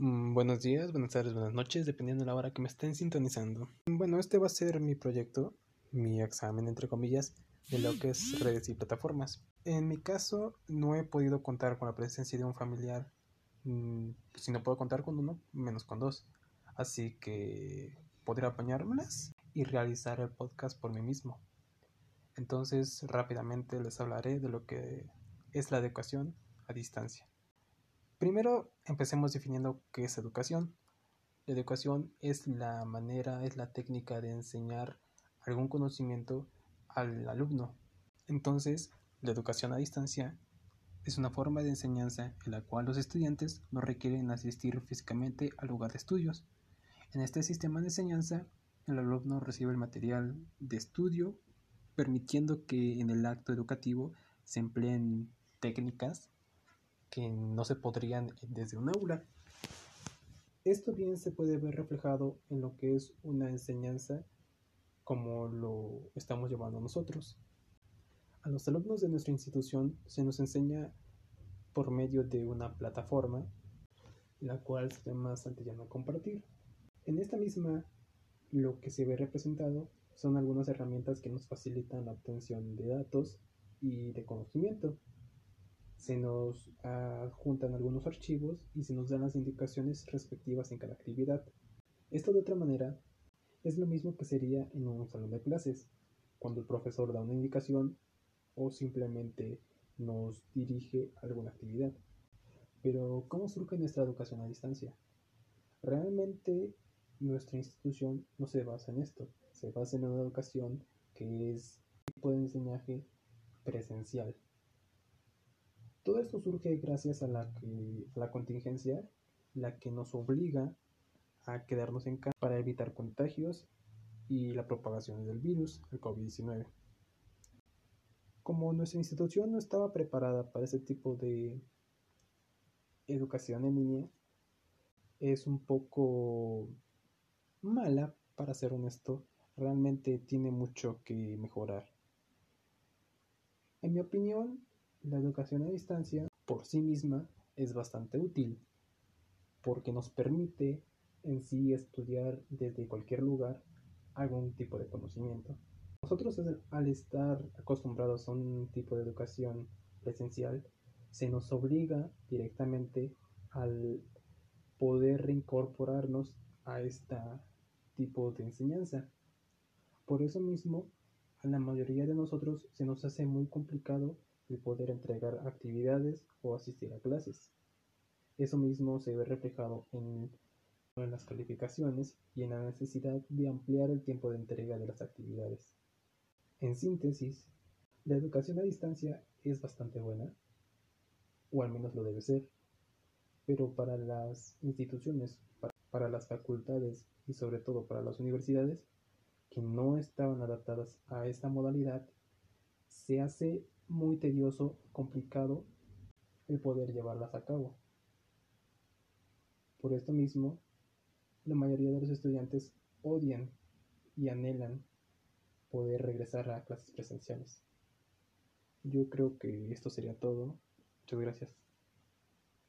Mm, buenos días, buenas tardes, buenas noches, dependiendo de la hora que me estén sintonizando. Bueno, este va a ser mi proyecto, mi examen, entre comillas, de lo que es redes y plataformas. En mi caso, no he podido contar con la presencia de un familiar. Mm, si no puedo contar con uno, menos con dos. Así que podré apañármelas y realizar el podcast por mí mismo. Entonces, rápidamente les hablaré de lo que es la educación a distancia. Primero, empecemos definiendo qué es educación. La educación es la manera, es la técnica de enseñar algún conocimiento al alumno. Entonces, la educación a distancia es una forma de enseñanza en la cual los estudiantes no requieren asistir físicamente al lugar de estudios. En este sistema de enseñanza, el alumno recibe el material de estudio, permitiendo que en el acto educativo se empleen técnicas que no se podrían desde un aula. Esto bien se puede ver reflejado en lo que es una enseñanza como lo estamos llevando nosotros. A los alumnos de nuestra institución se nos enseña por medio de una plataforma, la cual se llama Santillana Compartir. En esta misma, lo que se ve representado son algunas herramientas que nos facilitan la obtención de datos y de conocimiento se nos adjuntan algunos archivos y se nos dan las indicaciones respectivas en cada actividad. Esto de otra manera es lo mismo que sería en un salón de clases, cuando el profesor da una indicación o simplemente nos dirige alguna actividad. Pero, ¿cómo surge nuestra educación a distancia? Realmente nuestra institución no se basa en esto, se basa en una educación que es tipo de enseñaje presencial. Todo esto surge gracias a la, la contingencia, la que nos obliga a quedarnos en casa para evitar contagios y la propagación del virus, el COVID-19. Como nuestra institución no estaba preparada para ese tipo de educación en línea, es un poco mala, para ser honesto, realmente tiene mucho que mejorar. En mi opinión, la educación a distancia por sí misma es bastante útil porque nos permite en sí estudiar desde cualquier lugar algún tipo de conocimiento. Nosotros al estar acostumbrados a un tipo de educación presencial, se nos obliga directamente al poder reincorporarnos a este tipo de enseñanza. Por eso mismo, a la mayoría de nosotros se nos hace muy complicado el poder entregar actividades o asistir a clases. Eso mismo se ve reflejado en, en las calificaciones y en la necesidad de ampliar el tiempo de entrega de las actividades. En síntesis, la educación a distancia es bastante buena, o al menos lo debe ser, pero para las instituciones, para, las facultades y sobre todo para las universidades que no estaban adaptadas a esta modalidad, se hace muy tedioso, complicado el poder llevarlas a cabo. Por esto mismo, la mayoría de los estudiantes odian y anhelan poder regresar a clases presenciales. Yo creo que esto sería todo. Muchas gracias.